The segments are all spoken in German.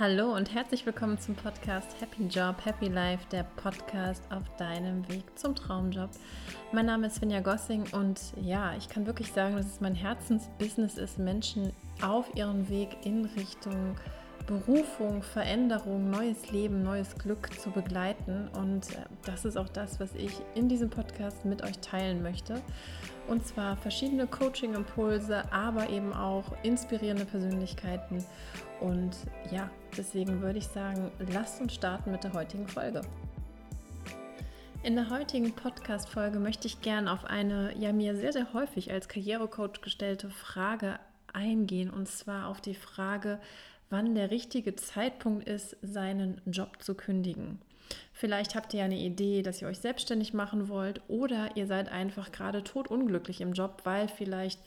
Hallo und herzlich willkommen zum Podcast Happy Job, Happy Life, der Podcast auf deinem Weg zum Traumjob. Mein Name ist Svenja Gossing und ja, ich kann wirklich sagen, dass es mein Herzensbusiness ist, Menschen auf ihrem Weg in Richtung Berufung, Veränderung, neues Leben, neues Glück zu begleiten. Und äh, das ist auch das, was ich in diesem Podcast mit euch teilen möchte. Und zwar verschiedene Coaching-Impulse, aber eben auch inspirierende Persönlichkeiten und ja, deswegen würde ich sagen, lasst uns starten mit der heutigen Folge. In der heutigen Podcast-Folge möchte ich gerne auf eine ja mir sehr, sehr häufig als Karrierecoach gestellte Frage eingehen und zwar auf die Frage, wann der richtige Zeitpunkt ist, seinen Job zu kündigen. Vielleicht habt ihr eine Idee, dass ihr euch selbstständig machen wollt oder ihr seid einfach gerade totunglücklich im Job, weil vielleicht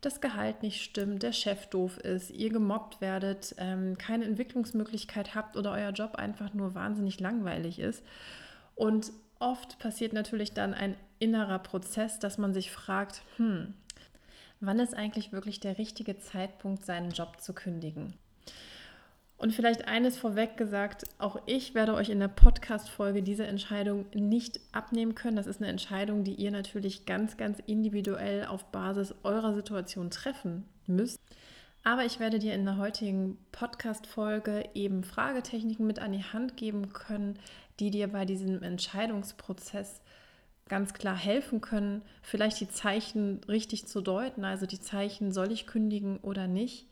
das Gehalt nicht stimmt, der Chef doof ist, ihr gemobbt werdet, ähm, keine Entwicklungsmöglichkeit habt oder euer Job einfach nur wahnsinnig langweilig ist. Und oft passiert natürlich dann ein innerer Prozess, dass man sich fragt, hm, wann ist eigentlich wirklich der richtige Zeitpunkt, seinen Job zu kündigen? Und vielleicht eines vorweg gesagt, auch ich werde euch in der Podcast-Folge diese Entscheidung nicht abnehmen können. Das ist eine Entscheidung, die ihr natürlich ganz, ganz individuell auf Basis eurer Situation treffen müsst. Aber ich werde dir in der heutigen Podcast-Folge eben Fragetechniken mit an die Hand geben können, die dir bei diesem Entscheidungsprozess ganz klar helfen können, vielleicht die Zeichen richtig zu deuten. Also die Zeichen, soll ich kündigen oder nicht?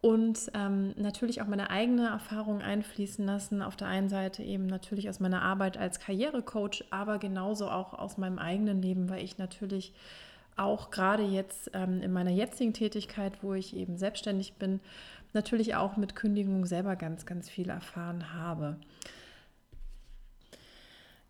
Und ähm, natürlich auch meine eigene Erfahrung einfließen lassen. Auf der einen Seite eben natürlich aus meiner Arbeit als Karrierecoach, aber genauso auch aus meinem eigenen Leben, weil ich natürlich auch gerade jetzt ähm, in meiner jetzigen Tätigkeit, wo ich eben selbstständig bin, natürlich auch mit Kündigung selber ganz, ganz viel erfahren habe.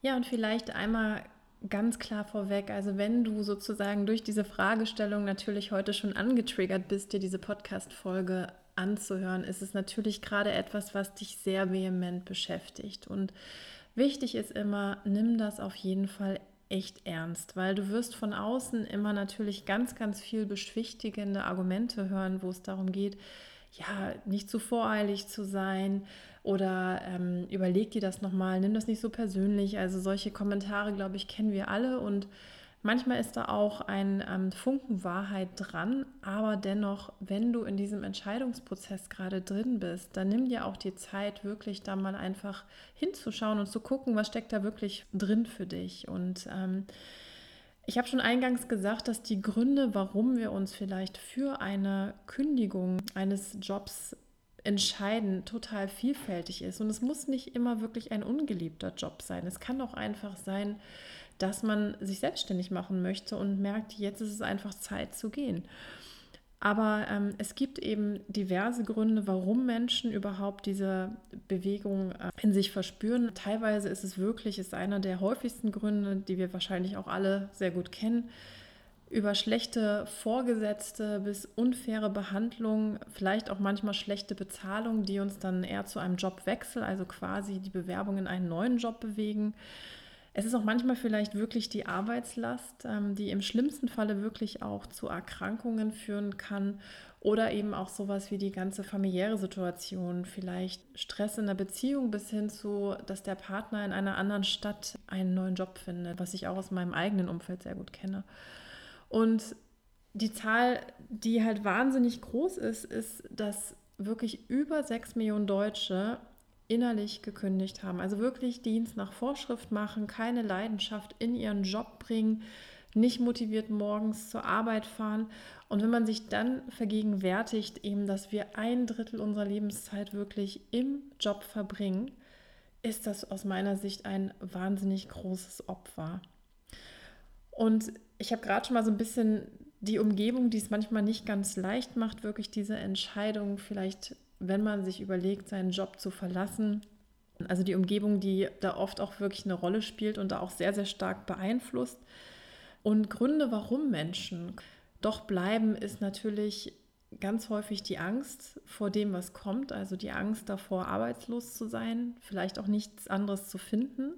Ja, und vielleicht einmal ganz klar vorweg, also wenn du sozusagen durch diese Fragestellung natürlich heute schon angetriggert bist, dir diese Podcast-Folge anzuhören, ist es natürlich gerade etwas, was dich sehr vehement beschäftigt. Und wichtig ist immer, nimm das auf jeden Fall echt ernst, weil du wirst von außen immer natürlich ganz, ganz viel beschwichtigende Argumente hören, wo es darum geht, ja, nicht zu voreilig zu sein oder ähm, überleg dir das nochmal, nimm das nicht so persönlich. Also solche Kommentare, glaube ich, kennen wir alle und manchmal ist da auch ein ähm, Funken Wahrheit dran, aber dennoch, wenn du in diesem Entscheidungsprozess gerade drin bist, dann nimm dir auch die Zeit, wirklich da mal einfach hinzuschauen und zu gucken, was steckt da wirklich drin für dich und ähm, ich habe schon eingangs gesagt, dass die Gründe, warum wir uns vielleicht für eine Kündigung eines Jobs entscheiden, total vielfältig ist. Und es muss nicht immer wirklich ein ungeliebter Job sein. Es kann auch einfach sein, dass man sich selbstständig machen möchte und merkt, jetzt ist es einfach Zeit zu gehen. Aber ähm, es gibt eben diverse Gründe, warum Menschen überhaupt diese Bewegung äh, in sich verspüren. Teilweise ist es wirklich, ist einer der häufigsten Gründe, die wir wahrscheinlich auch alle sehr gut kennen, über schlechte Vorgesetzte bis unfaire Behandlung, vielleicht auch manchmal schlechte Bezahlung, die uns dann eher zu einem Jobwechsel, also quasi die Bewerbung in einen neuen Job bewegen. Es ist auch manchmal vielleicht wirklich die Arbeitslast, ähm, die im schlimmsten Falle wirklich auch zu Erkrankungen führen kann oder eben auch sowas wie die ganze familiäre Situation, vielleicht Stress in der Beziehung bis hin zu, dass der Partner in einer anderen Stadt einen neuen Job findet, was ich auch aus meinem eigenen Umfeld sehr gut kenne. Und die Zahl, die halt wahnsinnig groß ist, ist, dass wirklich über sechs Millionen Deutsche innerlich gekündigt haben. Also wirklich Dienst nach Vorschrift machen, keine Leidenschaft in ihren Job bringen, nicht motiviert morgens zur Arbeit fahren. Und wenn man sich dann vergegenwärtigt, eben, dass wir ein Drittel unserer Lebenszeit wirklich im Job verbringen, ist das aus meiner Sicht ein wahnsinnig großes Opfer. Und ich habe gerade schon mal so ein bisschen die Umgebung, die es manchmal nicht ganz leicht macht, wirklich diese Entscheidung vielleicht wenn man sich überlegt, seinen Job zu verlassen. Also die Umgebung, die da oft auch wirklich eine Rolle spielt und da auch sehr, sehr stark beeinflusst. Und Gründe, warum Menschen doch bleiben, ist natürlich ganz häufig die Angst vor dem, was kommt. Also die Angst davor, arbeitslos zu sein, vielleicht auch nichts anderes zu finden.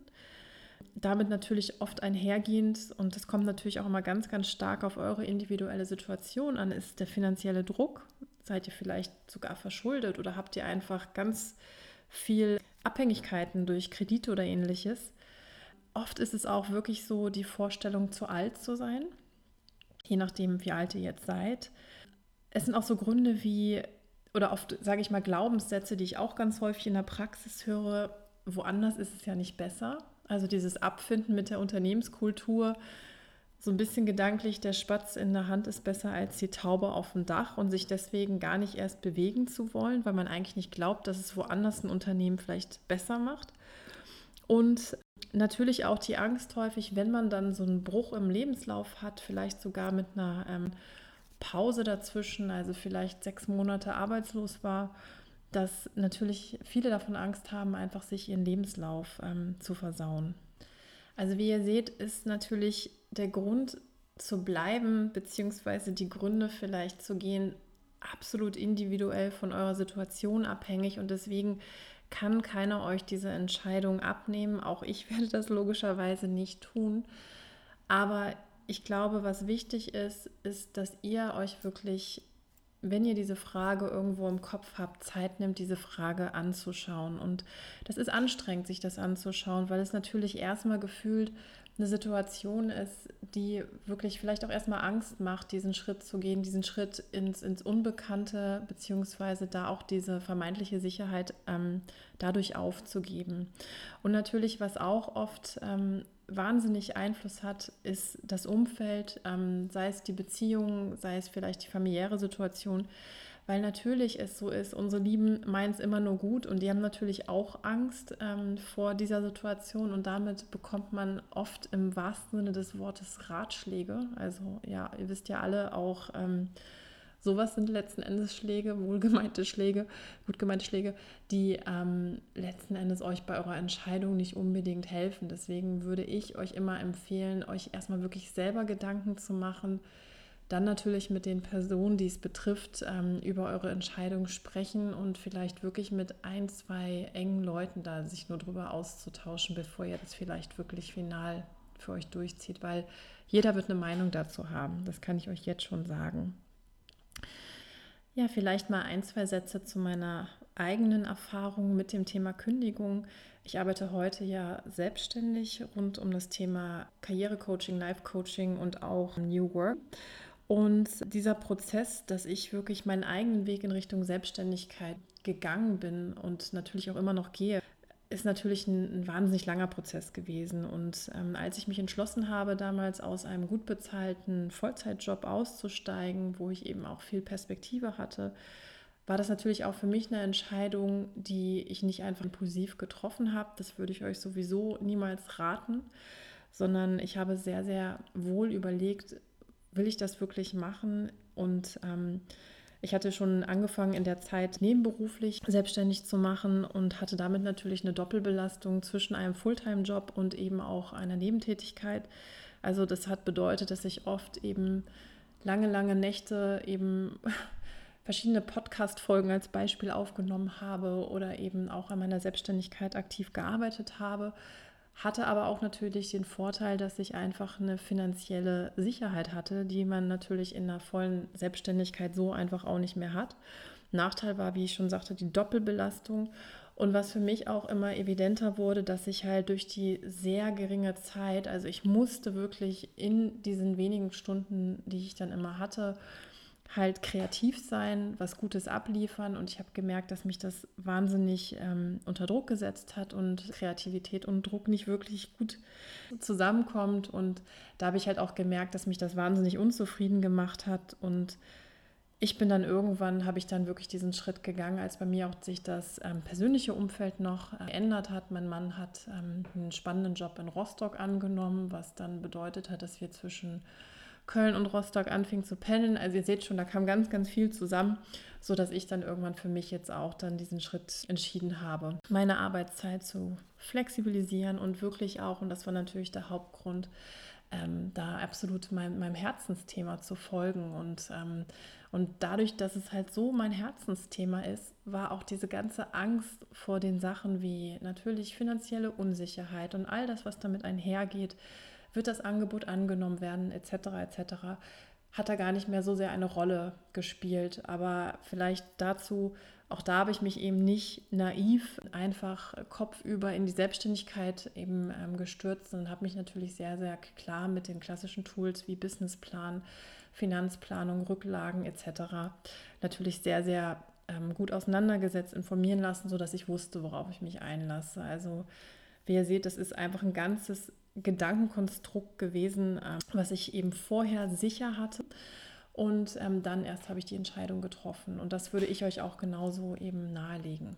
damit natürlich oft einhergehend, und das kommt natürlich auch immer ganz, ganz stark auf eure individuelle Situation an, ist der finanzielle Druck. Seid ihr vielleicht sogar verschuldet oder habt ihr einfach ganz viel Abhängigkeiten durch Kredite oder ähnliches? Oft ist es auch wirklich so die Vorstellung, zu alt zu sein, je nachdem, wie alt ihr jetzt seid. Es sind auch so Gründe wie, oder oft, sage ich mal, Glaubenssätze, die ich auch ganz häufig in der Praxis höre, woanders ist es ja nicht besser. Also dieses Abfinden mit der Unternehmenskultur, so ein bisschen gedanklich, der Spatz in der Hand ist besser als die Taube auf dem Dach und sich deswegen gar nicht erst bewegen zu wollen, weil man eigentlich nicht glaubt, dass es woanders ein Unternehmen vielleicht besser macht. Und natürlich auch die Angst häufig, wenn man dann so einen Bruch im Lebenslauf hat, vielleicht sogar mit einer ähm, Pause dazwischen, also vielleicht sechs Monate arbeitslos war dass natürlich viele davon Angst haben, einfach sich ihren Lebenslauf ähm, zu versauen. Also wie ihr seht, ist natürlich der Grund zu bleiben, beziehungsweise die Gründe vielleicht zu gehen, absolut individuell von eurer Situation abhängig und deswegen kann keiner euch diese Entscheidung abnehmen. Auch ich werde das logischerweise nicht tun. Aber ich glaube, was wichtig ist, ist, dass ihr euch wirklich wenn ihr diese Frage irgendwo im Kopf habt, Zeit nimmt, diese Frage anzuschauen. Und das ist anstrengend, sich das anzuschauen, weil es natürlich erstmal gefühlt eine Situation ist, die wirklich vielleicht auch erstmal Angst macht, diesen Schritt zu gehen, diesen Schritt ins, ins Unbekannte, beziehungsweise da auch diese vermeintliche Sicherheit ähm, dadurch aufzugeben. Und natürlich, was auch oft ähm, wahnsinnig Einfluss hat, ist das Umfeld, ähm, sei es die Beziehung, sei es vielleicht die familiäre Situation, weil natürlich es so ist, unsere Lieben meinen es immer nur gut und die haben natürlich auch Angst ähm, vor dieser Situation und damit bekommt man oft im wahrsten Sinne des Wortes Ratschläge. Also ja, ihr wisst ja alle auch, ähm, Sowas sind letzten Endes Schläge, wohlgemeinte Schläge, gut gemeinte Schläge, die ähm, letzten Endes euch bei eurer Entscheidung nicht unbedingt helfen. Deswegen würde ich euch immer empfehlen, euch erstmal wirklich selber Gedanken zu machen, dann natürlich mit den Personen, die es betrifft, ähm, über eure Entscheidung sprechen und vielleicht wirklich mit ein, zwei engen Leuten da sich nur drüber auszutauschen, bevor ihr das vielleicht wirklich final für euch durchzieht, weil jeder wird eine Meinung dazu haben. Das kann ich euch jetzt schon sagen. Ja, vielleicht mal ein, zwei Sätze zu meiner eigenen Erfahrung mit dem Thema Kündigung. Ich arbeite heute ja selbstständig rund um das Thema Karrierecoaching, Life-Coaching und auch New Work. Und dieser Prozess, dass ich wirklich meinen eigenen Weg in Richtung Selbstständigkeit gegangen bin und natürlich auch immer noch gehe, ist natürlich ein, ein, wahnsinnig langer Prozess gewesen. Und ähm, als ich mich entschlossen habe, damals aus einem gut bezahlten Vollzeitjob auszusteigen, wo ich eben auch viel Perspektive hatte, war das natürlich auch für mich eine Entscheidung, die ich nicht einfach impulsiv getroffen habe. Das würde ich euch sowieso niemals raten, sondern ich habe sehr, sehr wohl überlegt, will ich das wirklich machen? Und ähm, ich hatte schon angefangen in der Zeit nebenberuflich selbstständig zu machen und hatte damit natürlich eine Doppelbelastung zwischen einem Fulltime-Job und eben auch einer Nebentätigkeit. Also das hat bedeutet, dass ich oft eben lange, lange Nächte eben verschiedene Podcast-Folgen als Beispiel aufgenommen habe oder eben auch an meiner Selbstständigkeit aktiv gearbeitet habe hatte aber auch natürlich den Vorteil, dass ich einfach eine finanzielle Sicherheit hatte, die man natürlich in einer vollen Selbstständigkeit so einfach auch nicht mehr hat. Nachteil war, wie ich schon sagte, die Doppelbelastung. Und was für mich auch immer evidenter wurde, dass ich halt durch die sehr geringe Zeit, also ich musste wirklich in diesen wenigen Stunden, die ich dann immer hatte, halt kreativ sein, was Gutes abliefern. Und ich habe gemerkt, dass mich das wahnsinnig ähm, unter Druck gesetzt hat und Kreativität und Druck nicht wirklich gut zusammenkommt. Und da habe ich halt auch gemerkt, dass mich das wahnsinnig unzufrieden gemacht hat. Und ich bin dann irgendwann, habe ich dann wirklich diesen Schritt gegangen, als bei mir auch sich das ähm, persönliche Umfeld noch äh, geändert hat. Mein Mann hat ähm, einen spannenden Job in Rostock angenommen, was dann bedeutet hat, dass wir zwischen Köln und Rostock anfing zu pendeln. Also ihr seht schon, da kam ganz, ganz viel zusammen, sodass ich dann irgendwann für mich jetzt auch dann diesen Schritt entschieden habe, meine Arbeitszeit zu flexibilisieren und wirklich auch, und das war natürlich der Hauptgrund, ähm, da absolut mein, meinem Herzensthema zu folgen. Und, ähm, und dadurch, dass es halt so mein Herzensthema ist, war auch diese ganze Angst vor den Sachen wie natürlich finanzielle Unsicherheit und all das, was damit einhergeht, wird das Angebot angenommen werden, etc. etc hat da gar nicht mehr so sehr eine Rolle gespielt. Aber vielleicht dazu, auch da habe ich mich eben nicht naiv einfach kopfüber in die Selbstständigkeit eben ähm, gestürzt und habe mich natürlich sehr, sehr klar mit den klassischen Tools wie Businessplan, Finanzplanung, Rücklagen etc. natürlich sehr, sehr ähm, gut auseinandergesetzt, informieren lassen, sodass ich wusste, worauf ich mich einlasse. Also wie ihr seht, das ist einfach ein ganzes Gedankenkonstrukt gewesen, ähm, was ich eben vorher sicher hatte. Und ähm, dann erst habe ich die Entscheidung getroffen. Und das würde ich euch auch genauso eben nahelegen.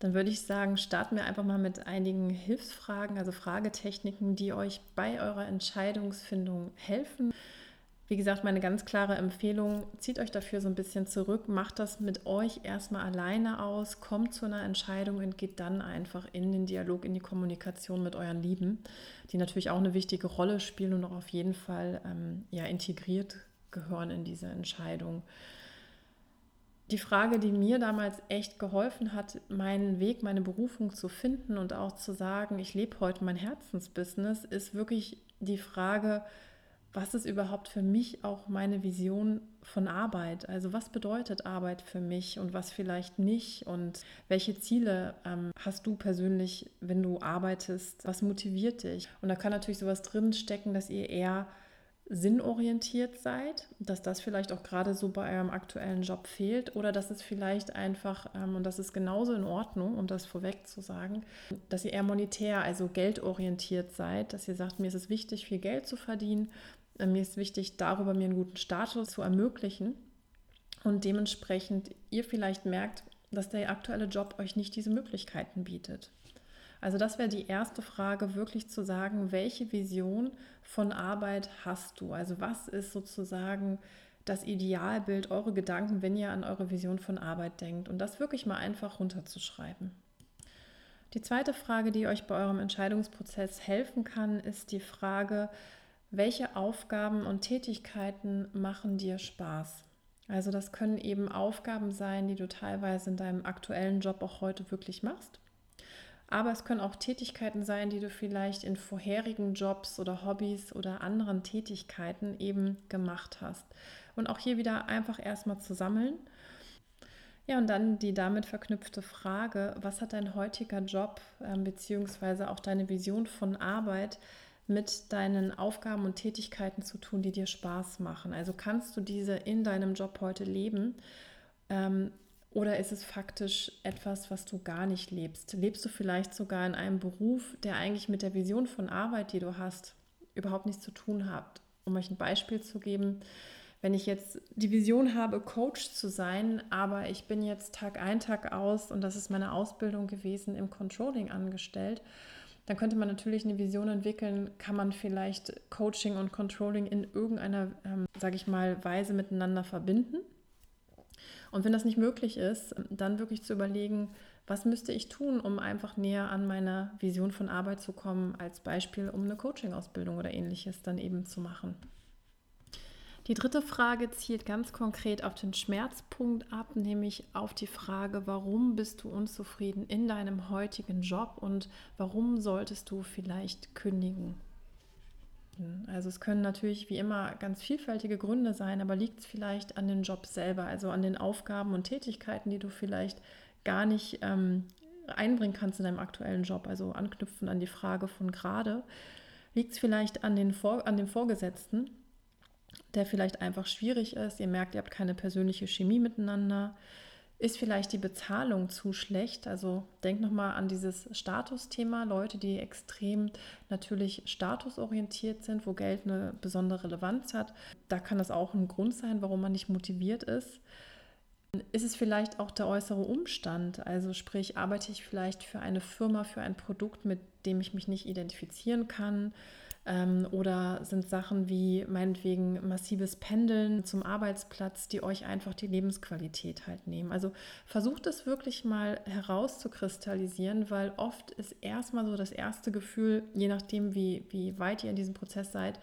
Dann würde ich sagen, starten wir einfach mal mit einigen Hilfsfragen, also Fragetechniken, die euch bei eurer Entscheidungsfindung helfen. Wie gesagt, meine ganz klare Empfehlung, zieht euch dafür so ein bisschen zurück, macht das mit euch erstmal alleine aus, kommt zu einer Entscheidung und geht dann einfach in den Dialog, in die Kommunikation mit euren Lieben, die natürlich auch eine wichtige Rolle spielen und auch auf jeden Fall ähm, ja, integriert gehören in diese Entscheidung. Die Frage, die mir damals echt geholfen hat, meinen Weg, meine Berufung zu finden und auch zu sagen, ich lebe heute mein Herzensbusiness, ist wirklich die Frage, was ist überhaupt für mich auch meine Vision von Arbeit? Also was bedeutet Arbeit für mich und was vielleicht nicht? Und welche Ziele ähm, hast du persönlich, wenn du arbeitest? Was motiviert dich? Und da kann natürlich sowas drin stecken, dass ihr eher sinnorientiert seid, dass das vielleicht auch gerade so bei eurem aktuellen Job fehlt oder dass es vielleicht einfach, ähm, und das ist genauso in Ordnung, um das vorweg zu sagen, dass ihr eher monetär, also geldorientiert seid, dass ihr sagt, mir ist es wichtig, viel Geld zu verdienen mir ist wichtig, darüber mir einen guten Status zu ermöglichen und dementsprechend ihr vielleicht merkt, dass der aktuelle Job euch nicht diese Möglichkeiten bietet. Also das wäre die erste Frage, wirklich zu sagen, welche Vision von Arbeit hast du? Also was ist sozusagen das Idealbild, eure Gedanken, wenn ihr an eure Vision von Arbeit denkt und das wirklich mal einfach runterzuschreiben. Die zweite Frage, die euch bei eurem Entscheidungsprozess helfen kann, ist die Frage, welche Aufgaben und Tätigkeiten machen dir Spaß? Also das können eben Aufgaben sein, die du teilweise in deinem aktuellen Job auch heute wirklich machst. Aber es können auch Tätigkeiten sein, die du vielleicht in vorherigen Jobs oder Hobbys oder anderen Tätigkeiten eben gemacht hast. Und auch hier wieder einfach erstmal zu sammeln. Ja, und dann die damit verknüpfte Frage, was hat dein heutiger Job äh, beziehungsweise auch deine Vision von Arbeit mit deinen Aufgaben und Tätigkeiten zu tun, die dir Spaß machen. Also kannst du diese in deinem Job heute leben ähm, oder ist es faktisch etwas, was du gar nicht lebst? Lebst du vielleicht sogar in einem Beruf, der eigentlich mit der Vision von Arbeit, die du hast, überhaupt nichts zu tun hat? Um euch ein Beispiel zu geben, wenn ich jetzt die Vision habe, Coach zu sein, aber ich bin jetzt Tag ein, Tag aus und das ist meine Ausbildung gewesen im Controlling angestellt dann könnte man natürlich eine Vision entwickeln, kann man vielleicht Coaching und Controlling in irgendeiner, ähm, sage ich mal, Weise miteinander verbinden. Und wenn das nicht möglich ist, dann wirklich zu überlegen, was müsste ich tun, um einfach näher an meiner Vision von Arbeit zu kommen, als Beispiel, um eine Coaching-Ausbildung oder ähnliches dann eben zu machen. Die dritte Frage zielt ganz konkret auf den Schmerzpunkt ab, nämlich auf die Frage, warum bist du unzufrieden in deinem heutigen Job und warum solltest du vielleicht kündigen? Also es können natürlich wie immer ganz vielfältige Gründe sein, aber liegt es vielleicht an dem Job selber, also an den Aufgaben und Tätigkeiten, die du vielleicht gar nicht ähm, einbringen kannst in deinem aktuellen Job, also anknüpfen an die Frage von gerade. Liegt es vielleicht an, den Vor an dem Vorgesetzten, der vielleicht einfach schwierig ist. Ihr merkt, ihr habt keine persönliche Chemie miteinander. Ist vielleicht die Bezahlung zu schlecht? Also denkt nochmal an dieses Statusthema. Leute, die extrem natürlich statusorientiert sind, wo Geld eine besondere Relevanz hat. Da kann das auch ein Grund sein, warum man nicht motiviert ist. Ist es vielleicht auch der äußere Umstand? Also sprich, arbeite ich vielleicht für eine Firma, für ein Produkt, mit dem ich mich nicht identifizieren kann? Ähm, oder sind Sachen wie meinetwegen massives Pendeln zum Arbeitsplatz, die euch einfach die Lebensqualität halt nehmen. Also versucht es wirklich mal herauszukristallisieren, weil oft ist erstmal so das erste Gefühl, je nachdem, wie, wie weit ihr in diesem Prozess seid,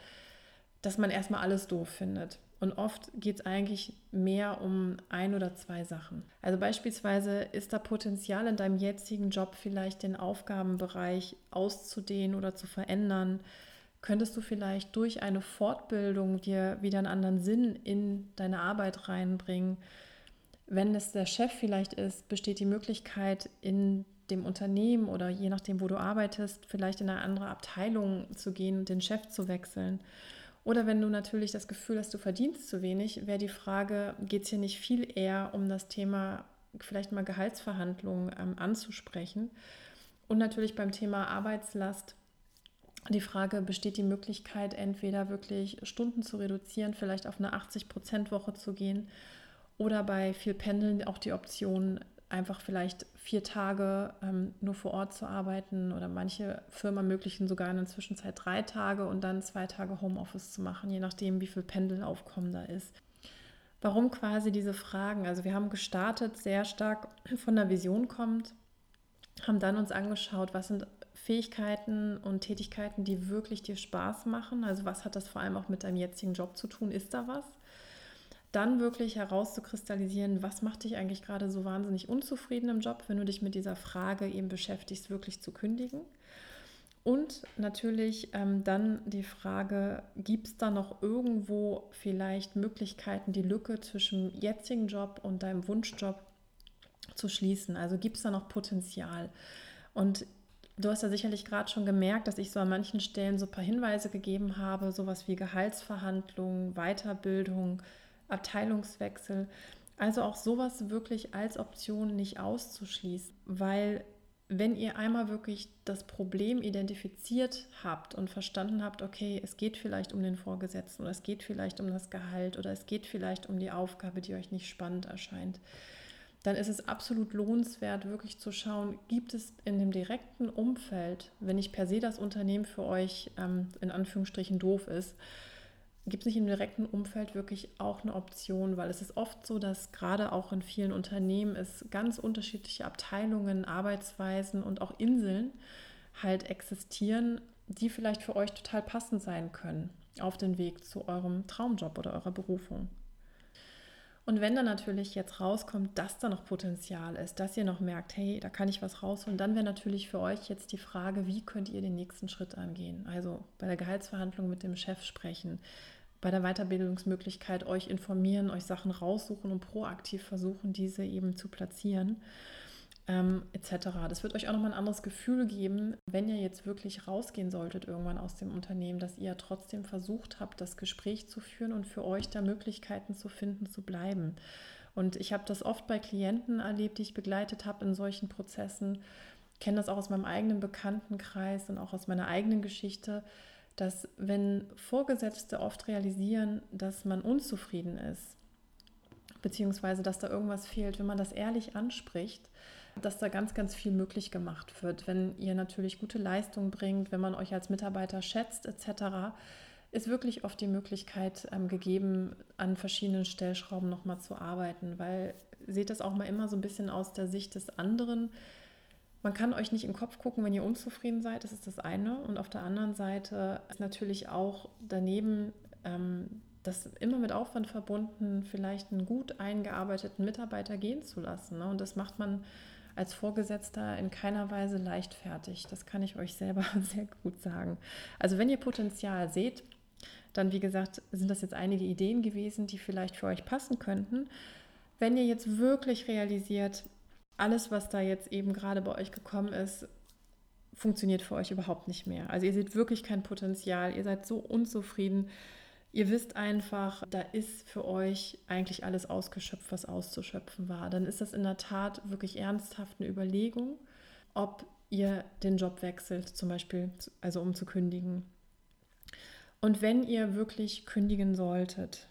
dass man erstmal alles doof findet. Und oft geht es eigentlich mehr um ein oder zwei Sachen. Also beispielsweise ist da Potenzial in deinem jetzigen Job vielleicht den Aufgabenbereich auszudehnen oder zu verändern. Könntest du vielleicht durch eine Fortbildung dir wieder einen anderen Sinn in deine Arbeit reinbringen? Wenn es der Chef vielleicht ist, besteht die Möglichkeit in dem Unternehmen oder je nachdem, wo du arbeitest, vielleicht in eine andere Abteilung zu gehen, den Chef zu wechseln. Oder wenn du natürlich das Gefühl hast, du verdienst zu wenig, wäre die Frage, geht es hier nicht viel eher um das Thema vielleicht mal Gehaltsverhandlungen ähm, anzusprechen? Und natürlich beim Thema Arbeitslast die Frage, besteht die Möglichkeit, entweder wirklich Stunden zu reduzieren, vielleicht auf eine 80-Prozent-Woche zu gehen oder bei viel Pendeln auch die Option, einfach vielleicht vier Tage ähm, nur vor Ort zu arbeiten oder manche Firmen ermöglichen sogar in der Zwischenzeit drei Tage und dann zwei Tage Homeoffice zu machen, je nachdem, wie viel Pendelaufkommen da ist. Warum quasi diese Fragen? Also wir haben gestartet, sehr stark von der Vision kommt, haben dann uns angeschaut, was sind Fähigkeiten und Tätigkeiten, die wirklich dir Spaß machen. Also was hat das vor allem auch mit deinem jetzigen Job zu tun? Ist da was? dann wirklich herauszukristallisieren, was macht dich eigentlich gerade so wahnsinnig unzufrieden im Job, wenn du dich mit dieser Frage eben beschäftigst, wirklich zu kündigen. Und natürlich ähm, dann die Frage, gibt es da noch irgendwo vielleicht Möglichkeiten, die Lücke zwischen jetzigen Job und deinem Wunschjob zu schließen? Also gibt es da noch Potenzial? Und du hast ja sicherlich gerade schon gemerkt, dass ich so an manchen Stellen so ein paar Hinweise gegeben habe, sowas wie Gehaltsverhandlungen, Weiterbildung, Abteilungswechsel. Also auch sowas wirklich als Option nicht auszuschließen, weil wenn ihr einmal wirklich das Problem identifiziert habt und verstanden habt, okay, es geht vielleicht um den Vorgesetzten oder es geht vielleicht um das Gehalt oder es geht vielleicht um die Aufgabe, die euch nicht spannend erscheint, dann ist es absolut lohnenswert, wirklich zu schauen, gibt es in dem direkten Umfeld, wenn nicht per se das Unternehmen für euch ähm, in Anführungsstrichen doof ist, gibt es nicht im direkten Umfeld wirklich auch eine Option, weil es ist oft so, dass gerade auch in vielen Unternehmen es ganz unterschiedliche Abteilungen, Arbeitsweisen und auch Inseln halt existieren, die vielleicht für euch total passend sein können auf den Weg zu eurem Traumjob oder eurer Berufung. Und wenn dann natürlich jetzt rauskommt, dass da noch Potenzial ist, dass ihr noch merkt, hey, da kann ich was rausholen, dann wäre natürlich für euch jetzt die Frage, wie könnt ihr den nächsten Schritt angehen? Also bei der Gehaltsverhandlung mit dem Chef sprechen, bei der Weiterbildungsmöglichkeit euch informieren, euch Sachen raussuchen und proaktiv versuchen, diese eben zu platzieren. Ähm, etc. Das wird euch auch nochmal ein anderes Gefühl geben, wenn ihr jetzt wirklich rausgehen solltet irgendwann aus dem Unternehmen, dass ihr trotzdem versucht habt, das Gespräch zu führen und für euch da Möglichkeiten zu finden, zu bleiben. Und ich habe das oft bei Klienten erlebt, die ich begleitet habe in solchen Prozessen, kenne das auch aus meinem eigenen Bekanntenkreis und auch aus meiner eigenen Geschichte, dass wenn Vorgesetzte oft realisieren, dass man unzufrieden ist, beziehungsweise dass da irgendwas fehlt, wenn man das ehrlich anspricht, dass da ganz, ganz viel möglich gemacht wird. Wenn ihr natürlich gute Leistung bringt, wenn man euch als Mitarbeiter schätzt etc., ist wirklich oft die Möglichkeit ähm, gegeben, an verschiedenen Stellschrauben nochmal zu arbeiten, weil seht das auch mal immer so ein bisschen aus der Sicht des anderen man kann euch nicht in den Kopf gucken, wenn ihr unzufrieden seid, das ist das eine. Und auf der anderen Seite ist natürlich auch daneben ähm, das immer mit Aufwand verbunden, vielleicht einen gut eingearbeiteten Mitarbeiter gehen zu lassen. Ne? Und das macht man als Vorgesetzter in keiner Weise leichtfertig. Das kann ich euch selber sehr gut sagen. Also wenn ihr Potenzial seht, dann wie gesagt, sind das jetzt einige Ideen gewesen, die vielleicht für euch passen könnten. Wenn ihr jetzt wirklich realisiert, alles, was da jetzt eben gerade bei euch gekommen ist, funktioniert für euch überhaupt nicht mehr. Also ihr seht wirklich kein Potenzial, ihr seid so unzufrieden. Ihr wisst einfach, da ist für euch eigentlich alles ausgeschöpft, was auszuschöpfen war. Dann ist das in der Tat wirklich ernsthaft eine Überlegung, ob ihr den Job wechselt, zum Beispiel, also um zu kündigen. Und wenn ihr wirklich kündigen solltet,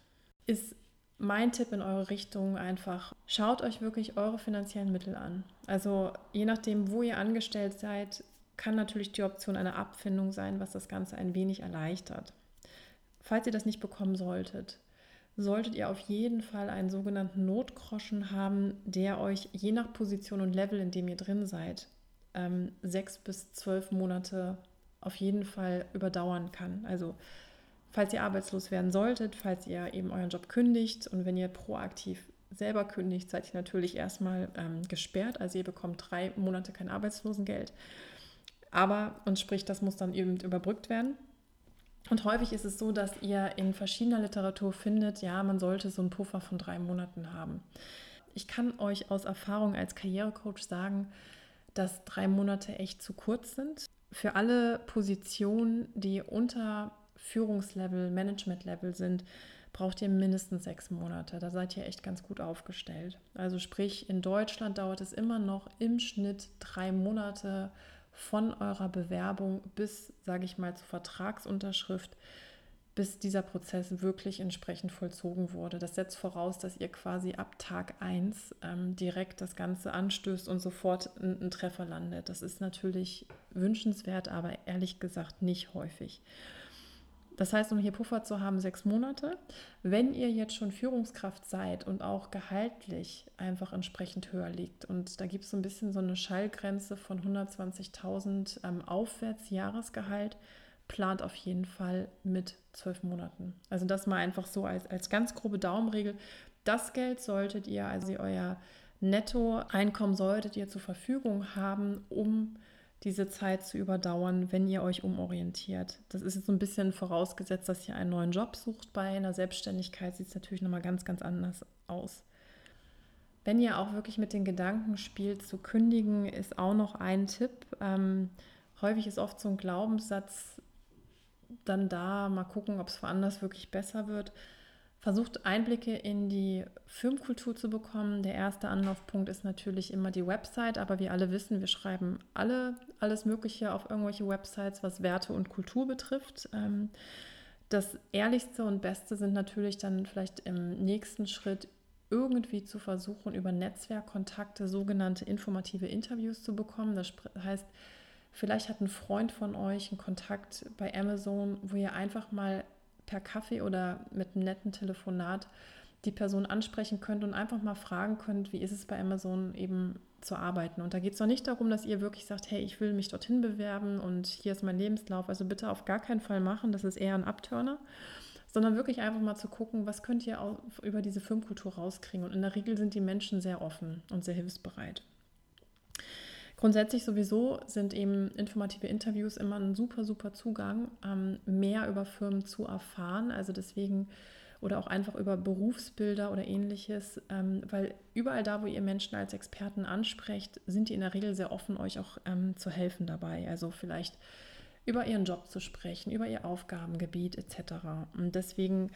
ist mein Tipp in eure Richtung einfach, schaut euch wirklich eure finanziellen Mittel an. Also je nachdem, wo ihr angestellt seid, kann natürlich die Option einer Abfindung sein, was das Ganze ein wenig erleichtert. Falls ihr das nicht bekommen solltet, solltet ihr auf jeden Fall einen sogenannten Notgroschen haben, der euch je nach Position und Level, in dem ihr drin seid, ähm, sechs bis zwölf Monate auf jeden Fall überdauern kann. Also falls ihr arbeitslos werden solltet, falls ihr eben euren Job kündigt und wenn ihr proaktiv selber kündigt, seid ihr natürlich erstmal ähm, gesperrt. Also ihr bekommt drei Monate kein Arbeitslosengeld. Aber uns spricht, das muss dann eben überbrückt werden. Und häufig ist es so, dass ihr in verschiedener Literatur findet, ja, man sollte so einen Puffer von drei Monaten haben. Ich kann euch aus Erfahrung als Karrierecoach sagen, dass drei Monate echt zu kurz sind. Für alle Positionen, die unter Führungslevel, Managementlevel sind, braucht ihr mindestens sechs Monate. Da seid ihr echt ganz gut aufgestellt. Also sprich, in Deutschland dauert es immer noch im Schnitt drei Monate von eurer Bewerbung bis, sage ich mal, zur Vertragsunterschrift, bis dieser Prozess wirklich entsprechend vollzogen wurde. Das setzt voraus, dass ihr quasi ab Tag 1 ähm, direkt das Ganze anstößt und sofort einen Treffer landet. Das ist natürlich wünschenswert, aber ehrlich gesagt nicht häufig. Das heißt, um hier Puffer zu haben, sechs Monate. Wenn ihr jetzt schon Führungskraft seid und auch gehaltlich einfach entsprechend höher liegt, und da gibt es so ein bisschen so eine Schallgrenze von 120.000 ähm, aufwärts Jahresgehalt, plant auf jeden Fall mit zwölf Monaten. Also das mal einfach so als, als ganz grobe Daumenregel. Das Geld solltet ihr, also euer Nettoeinkommen solltet ihr zur Verfügung haben, um diese Zeit zu überdauern, wenn ihr euch umorientiert. Das ist jetzt so ein bisschen vorausgesetzt, dass ihr einen neuen Job sucht. Bei einer Selbstständigkeit sieht es natürlich nochmal ganz, ganz anders aus. Wenn ihr auch wirklich mit den Gedanken spielt, zu kündigen, ist auch noch ein Tipp. Ähm, häufig ist oft so ein Glaubenssatz dann da, mal gucken, ob es woanders wirklich besser wird versucht Einblicke in die Firmenkultur zu bekommen. Der erste Anlaufpunkt ist natürlich immer die Website, aber wir alle wissen, wir schreiben alle alles Mögliche auf irgendwelche Websites, was Werte und Kultur betrifft. Ähm, das Ehrlichste und Beste sind natürlich dann vielleicht im nächsten Schritt irgendwie zu versuchen, über Netzwerkkontakte sogenannte informative Interviews zu bekommen. Das heißt, vielleicht hat ein Freund von euch einen Kontakt bei Amazon, wo ihr einfach mal per Kaffee oder mit einem netten Telefonat die Person ansprechen könnt und einfach mal fragen könnt, wie ist es bei Amazon eben zu arbeiten. Und da geht es noch nicht darum, dass ihr wirklich sagt, hey, ich will mich dorthin bewerben und hier ist mein Lebenslauf. Also bitte auf gar keinen Fall machen, das ist eher ein Abturner, sondern wirklich einfach mal zu gucken, was könnt ihr über diese Firmenkultur rauskriegen. Und in der Regel sind die Menschen sehr offen und sehr hilfsbereit. Grundsätzlich sowieso sind eben informative Interviews immer ein super, super Zugang, ähm, mehr über Firmen zu erfahren. Also deswegen oder auch einfach über Berufsbilder oder ähnliches, ähm, weil überall da, wo ihr Menschen als Experten ansprecht, sind die in der Regel sehr offen, euch auch ähm, zu helfen dabei. Also vielleicht über ihren Job zu sprechen, über ihr Aufgabengebiet etc. Und deswegen,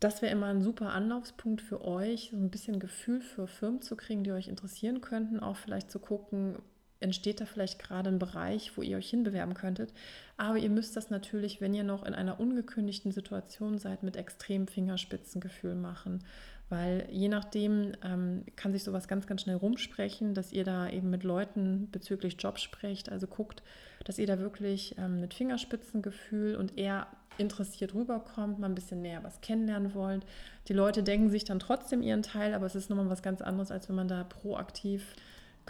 das wäre immer ein super Anlaufspunkt für euch, so ein bisschen Gefühl für Firmen zu kriegen, die euch interessieren könnten, auch vielleicht zu gucken, entsteht da vielleicht gerade ein Bereich, wo ihr euch hinbewerben könntet. Aber ihr müsst das natürlich, wenn ihr noch in einer ungekündigten Situation seid, mit extremem Fingerspitzengefühl machen. Weil je nachdem ähm, kann sich sowas ganz, ganz schnell rumsprechen, dass ihr da eben mit Leuten bezüglich Job sprecht. Also guckt, dass ihr da wirklich ähm, mit Fingerspitzengefühl und eher interessiert rüberkommt, mal ein bisschen näher was kennenlernen wollt. Die Leute denken sich dann trotzdem ihren Teil, aber es ist nochmal was ganz anderes, als wenn man da proaktiv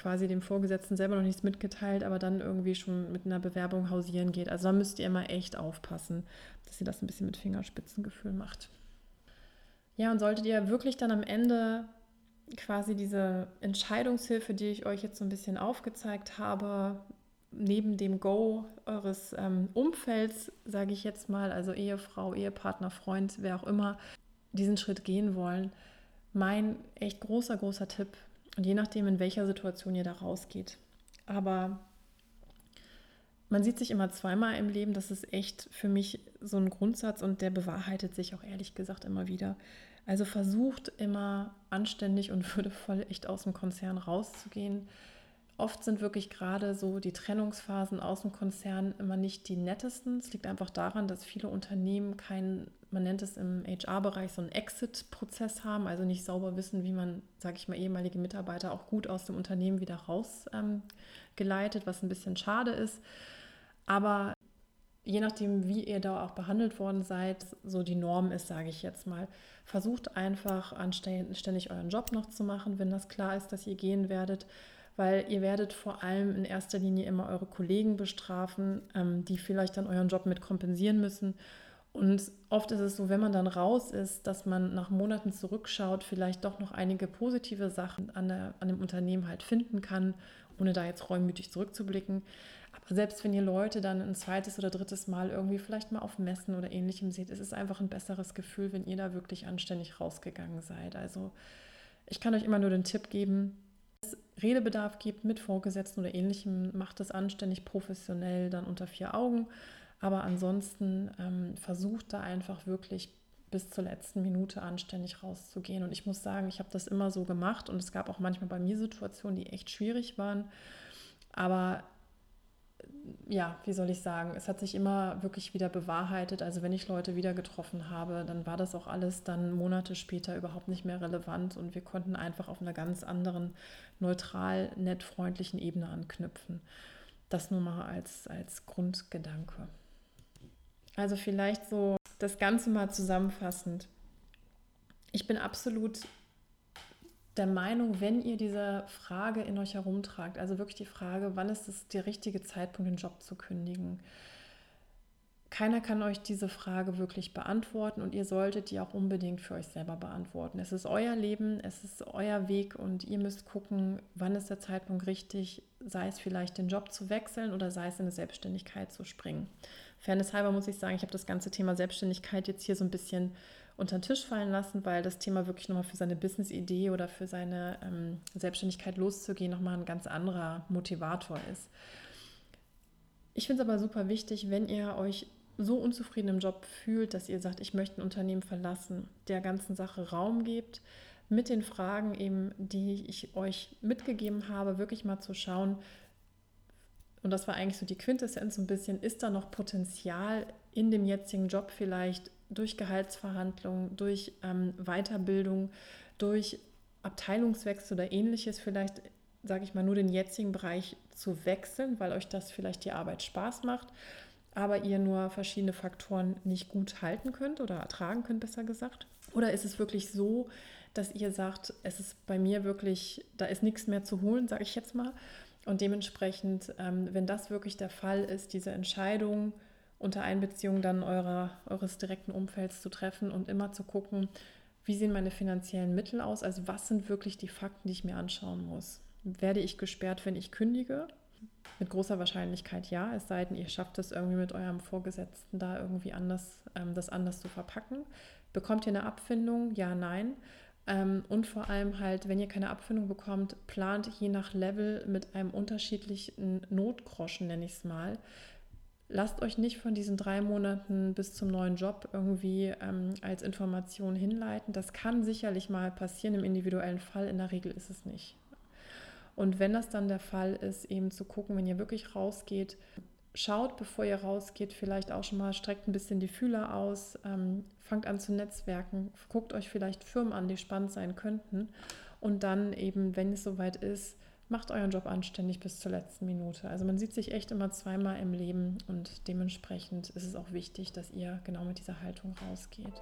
quasi dem Vorgesetzten selber noch nichts mitgeteilt, aber dann irgendwie schon mit einer Bewerbung hausieren geht. Also da müsst ihr immer echt aufpassen, dass ihr das ein bisschen mit Fingerspitzengefühl macht. Ja, und solltet ihr wirklich dann am Ende quasi diese Entscheidungshilfe, die ich euch jetzt so ein bisschen aufgezeigt habe, neben dem Go eures ähm, Umfelds, sage ich jetzt mal, also Ehefrau, Ehepartner, Freund, wer auch immer, diesen Schritt gehen wollen, mein echt großer, großer Tipp und je nachdem, in welcher Situation ihr da rausgeht. Aber man sieht sich immer zweimal im Leben. Das ist echt für mich so ein Grundsatz und der bewahrheitet sich auch ehrlich gesagt immer wieder. Also versucht immer anständig und würdevoll echt aus dem Konzern rauszugehen. Oft sind wirklich gerade so die Trennungsphasen aus dem Konzern immer nicht die nettesten. Es liegt einfach daran, dass viele Unternehmen keinen, man nennt es im HR-Bereich so einen Exit-Prozess haben, also nicht sauber wissen, wie man, sage ich mal, ehemalige Mitarbeiter auch gut aus dem Unternehmen wieder rausgeleitet, ähm, was ein bisschen schade ist. Aber je nachdem, wie ihr da auch behandelt worden seid, so die Norm ist, sage ich jetzt mal, versucht einfach anständig euren Job noch zu machen, wenn das klar ist, dass ihr gehen werdet weil ihr werdet vor allem in erster Linie immer eure Kollegen bestrafen, ähm, die vielleicht dann euren Job mit kompensieren müssen. Und oft ist es so, wenn man dann raus ist, dass man nach Monaten zurückschaut, vielleicht doch noch einige positive Sachen an, der, an dem Unternehmen halt finden kann, ohne da jetzt reumütig zurückzublicken. Aber selbst wenn ihr Leute dann ein zweites oder drittes Mal irgendwie vielleicht mal auf Messen oder ähnlichem seht, ist es einfach ein besseres Gefühl, wenn ihr da wirklich anständig rausgegangen seid. Also ich kann euch immer nur den Tipp geben, Redebedarf gibt mit Vorgesetzten oder ähnlichem, macht das anständig professionell dann unter vier Augen. Aber ansonsten ähm, versucht da einfach wirklich bis zur letzten Minute anständig rauszugehen. Und ich muss sagen, ich habe das immer so gemacht und es gab auch manchmal bei mir Situationen, die echt schwierig waren. Aber ja, wie soll ich sagen, es hat sich immer wirklich wieder bewahrheitet. Also wenn ich Leute wieder getroffen habe, dann war das auch alles dann Monate später überhaupt nicht mehr relevant und wir konnten einfach auf einer ganz anderen, neutral, nett, freundlichen Ebene anknüpfen. Das nur mal als, als Grundgedanke. Also vielleicht so das Ganze mal zusammenfassend. Ich bin absolut der Meinung, wenn ihr diese Frage in euch herumtragt, also wirklich die Frage, wann ist es der richtige Zeitpunkt, den Job zu kündigen? Keiner kann euch diese Frage wirklich beantworten und ihr solltet die auch unbedingt für euch selber beantworten. Es ist euer Leben, es ist euer Weg und ihr müsst gucken, wann ist der Zeitpunkt richtig, sei es vielleicht den Job zu wechseln oder sei es in eine Selbstständigkeit zu springen. Fairness halber muss ich sagen, ich habe das ganze Thema Selbstständigkeit jetzt hier so ein bisschen unter den Tisch fallen lassen, weil das Thema wirklich nochmal für seine Business-Idee oder für seine ähm, Selbstständigkeit loszugehen nochmal ein ganz anderer Motivator ist. Ich finde es aber super wichtig, wenn ihr euch so unzufrieden im Job fühlt, dass ihr sagt, ich möchte ein Unternehmen verlassen, der ganzen Sache Raum gebt, mit den Fragen eben, die ich euch mitgegeben habe, wirklich mal zu schauen, und das war eigentlich so die Quintessenz so ein bisschen, ist da noch Potenzial in dem jetzigen Job vielleicht durch Gehaltsverhandlungen, durch ähm, Weiterbildung, durch Abteilungswechsel oder ähnliches vielleicht, sage ich mal, nur den jetzigen Bereich zu wechseln, weil euch das vielleicht die Arbeit Spaß macht, aber ihr nur verschiedene Faktoren nicht gut halten könnt oder ertragen könnt, besser gesagt? Oder ist es wirklich so, dass ihr sagt, es ist bei mir wirklich, da ist nichts mehr zu holen, sage ich jetzt mal. Und dementsprechend, ähm, wenn das wirklich der Fall ist, diese Entscheidung, unter Einbeziehung dann eurer, eures direkten Umfelds zu treffen und immer zu gucken, wie sehen meine finanziellen Mittel aus? Also was sind wirklich die Fakten, die ich mir anschauen muss? Werde ich gesperrt, wenn ich kündige? Mit großer Wahrscheinlichkeit ja, es sei denn, ihr schafft es irgendwie mit eurem Vorgesetzten da irgendwie anders, ähm, das anders zu verpacken. Bekommt ihr eine Abfindung? Ja, nein. Ähm, und vor allem halt, wenn ihr keine Abfindung bekommt, plant je nach Level mit einem unterschiedlichen Notgroschen, nenne ich es mal, lasst euch nicht von diesen drei Monaten bis zum neuen Job irgendwie ähm, als Information hinleiten. Das kann sicherlich mal passieren im individuellen Fall, in der Regel ist es nicht. Und wenn das dann der Fall ist, eben zu gucken, wenn ihr wirklich rausgeht, schaut, bevor ihr rausgeht, vielleicht auch schon mal, streckt ein bisschen die Fühler aus, ähm, fangt an zu netzwerken, guckt euch vielleicht Firmen an, die spannend sein könnten. Und dann eben, wenn es soweit ist, macht euren Job anständig bis zur letzten Minute. Also man sieht sich echt immer zweimal im Leben und dementsprechend ist es auch wichtig, dass ihr genau mit dieser Haltung rausgeht.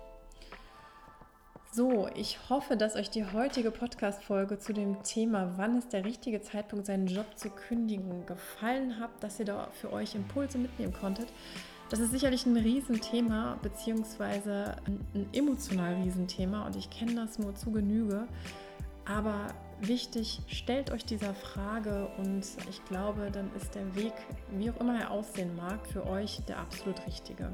So, ich hoffe, dass euch die heutige Podcast-Folge zu dem Thema, wann ist der richtige Zeitpunkt, seinen Job zu kündigen, gefallen hat, dass ihr da für euch Impulse mitnehmen konntet. Das ist sicherlich ein Riesenthema, beziehungsweise ein emotional Riesenthema und ich kenne das nur zu Genüge. Aber wichtig, stellt euch dieser Frage und ich glaube, dann ist der Weg, wie auch immer er aussehen mag, für euch der absolut richtige.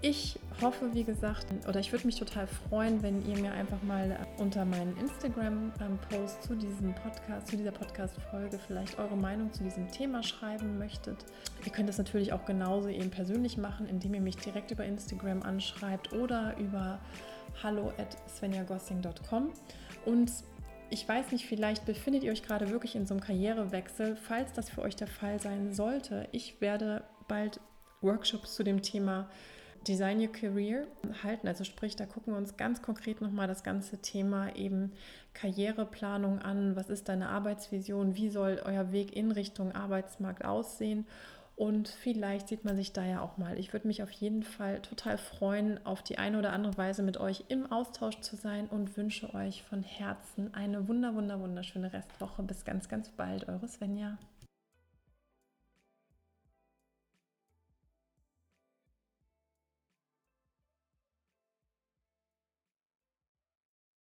Ich hoffe, wie gesagt, oder ich würde mich total freuen, wenn ihr mir einfach mal unter meinen Instagram-Post zu diesem Podcast, zu dieser Podcast-Folge vielleicht eure Meinung zu diesem Thema schreiben möchtet. Ihr könnt das natürlich auch genauso eben persönlich machen, indem ihr mich direkt über Instagram anschreibt oder über hallo at svenjagossing.com. Und ich weiß nicht, vielleicht befindet ihr euch gerade wirklich in so einem Karrierewechsel. Falls das für euch der Fall sein sollte, ich werde bald Workshops zu dem Thema Design Your Career halten. Also sprich, da gucken wir uns ganz konkret nochmal das ganze Thema eben Karriereplanung an. Was ist deine Arbeitsvision? Wie soll euer Weg in Richtung Arbeitsmarkt aussehen? Und vielleicht sieht man sich da ja auch mal. Ich würde mich auf jeden Fall total freuen, auf die eine oder andere Weise mit euch im Austausch zu sein und wünsche euch von Herzen eine wunder, wunder, wunderschöne Restwoche. Bis ganz, ganz bald. Eure Svenja.